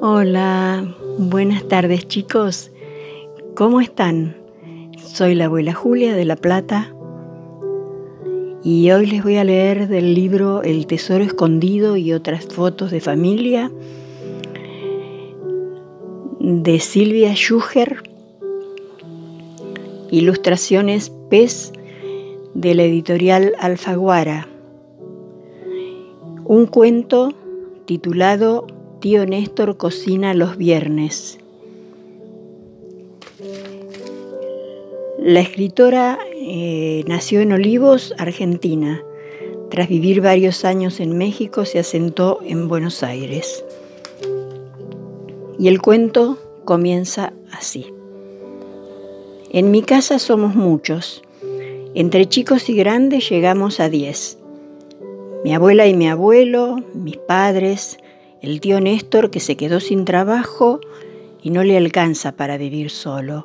Hola, buenas tardes chicos. ¿Cómo están? Soy la abuela Julia de La Plata y hoy les voy a leer del libro El Tesoro Escondido y otras fotos de familia de Silvia Schuger, ilustraciones PES de la editorial Alfaguara, un cuento titulado Tío Néstor cocina los viernes. La escritora eh, nació en Olivos, Argentina. Tras vivir varios años en México, se asentó en Buenos Aires. Y el cuento comienza así. En mi casa somos muchos. Entre chicos y grandes llegamos a diez. Mi abuela y mi abuelo, mis padres, el tío Néstor que se quedó sin trabajo y no le alcanza para vivir solo,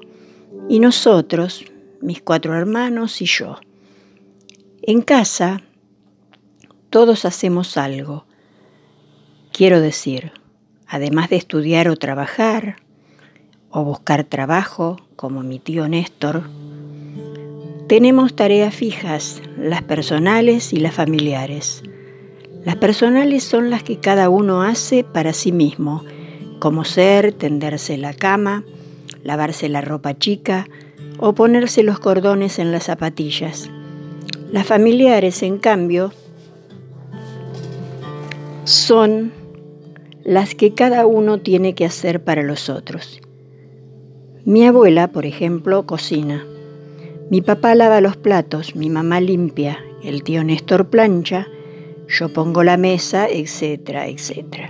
y nosotros, mis cuatro hermanos y yo. En casa, todos hacemos algo. Quiero decir, además de estudiar o trabajar, o buscar trabajo, como mi tío Néstor, tenemos tareas fijas, las personales y las familiares. Las personales son las que cada uno hace para sí mismo, como ser, tenderse la cama, lavarse la ropa chica o ponerse los cordones en las zapatillas. Las familiares, en cambio, son las que cada uno tiene que hacer para los otros. Mi abuela, por ejemplo, cocina. Mi papá lava los platos, mi mamá limpia, el tío Néstor plancha yo pongo la mesa, etcétera, etcétera.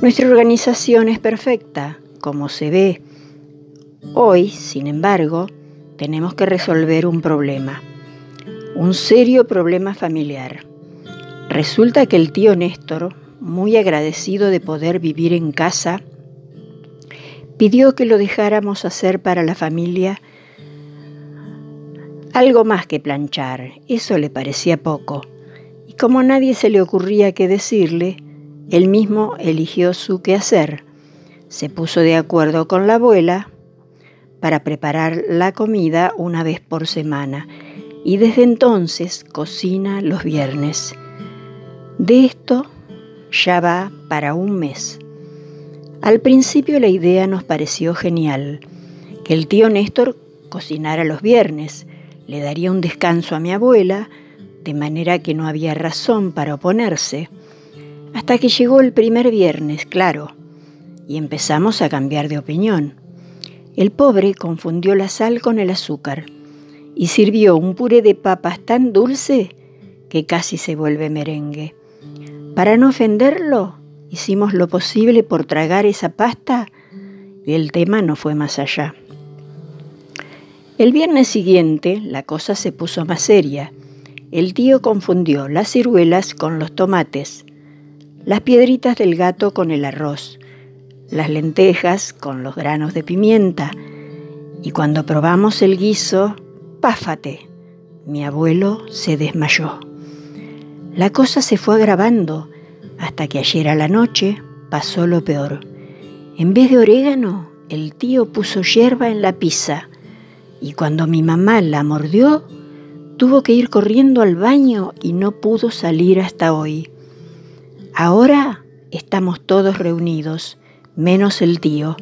Nuestra organización es perfecta, como se ve. Hoy, sin embargo, tenemos que resolver un problema, un serio problema familiar. Resulta que el tío Néstor, muy agradecido de poder vivir en casa, pidió que lo dejáramos hacer para la familia algo más que planchar. Eso le parecía poco como nadie se le ocurría qué decirle, él mismo eligió su quehacer. Se puso de acuerdo con la abuela para preparar la comida una vez por semana y desde entonces cocina los viernes. De esto ya va para un mes. Al principio la idea nos pareció genial, que el tío Néstor cocinara los viernes, le daría un descanso a mi abuela, de manera que no había razón para oponerse, hasta que llegó el primer viernes, claro, y empezamos a cambiar de opinión. El pobre confundió la sal con el azúcar y sirvió un puré de papas tan dulce que casi se vuelve merengue. Para no ofenderlo, hicimos lo posible por tragar esa pasta y el tema no fue más allá. El viernes siguiente la cosa se puso más seria el tío confundió las ciruelas con los tomates, las piedritas del gato con el arroz, las lentejas con los granos de pimienta, y cuando probamos el guiso, páfate, mi abuelo se desmayó. La cosa se fue agravando hasta que ayer a la noche pasó lo peor. En vez de orégano, el tío puso hierba en la pizza y cuando mi mamá la mordió, Tuvo que ir corriendo al baño y no pudo salir hasta hoy. Ahora estamos todos reunidos, menos el tío,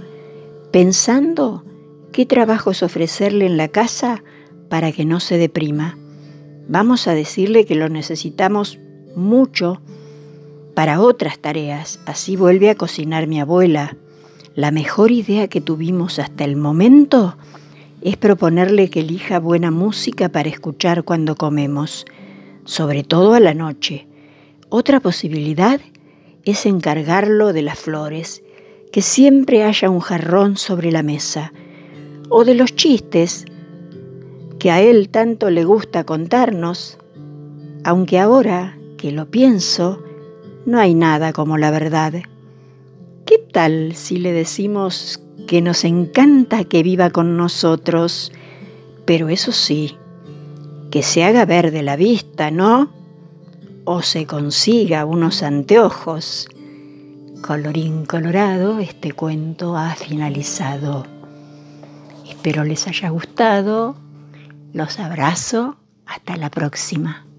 pensando qué trabajos ofrecerle en la casa para que no se deprima. Vamos a decirle que lo necesitamos mucho para otras tareas. Así vuelve a cocinar mi abuela. La mejor idea que tuvimos hasta el momento es proponerle que elija buena música para escuchar cuando comemos, sobre todo a la noche. Otra posibilidad es encargarlo de las flores, que siempre haya un jarrón sobre la mesa, o de los chistes que a él tanto le gusta contarnos, aunque ahora que lo pienso, no hay nada como la verdad. ¿Qué tal si le decimos que nos encanta que viva con nosotros, pero eso sí, que se haga verde la vista, ¿no? O se consiga unos anteojos. Colorín colorado, este cuento ha finalizado. Espero les haya gustado. Los abrazo. Hasta la próxima.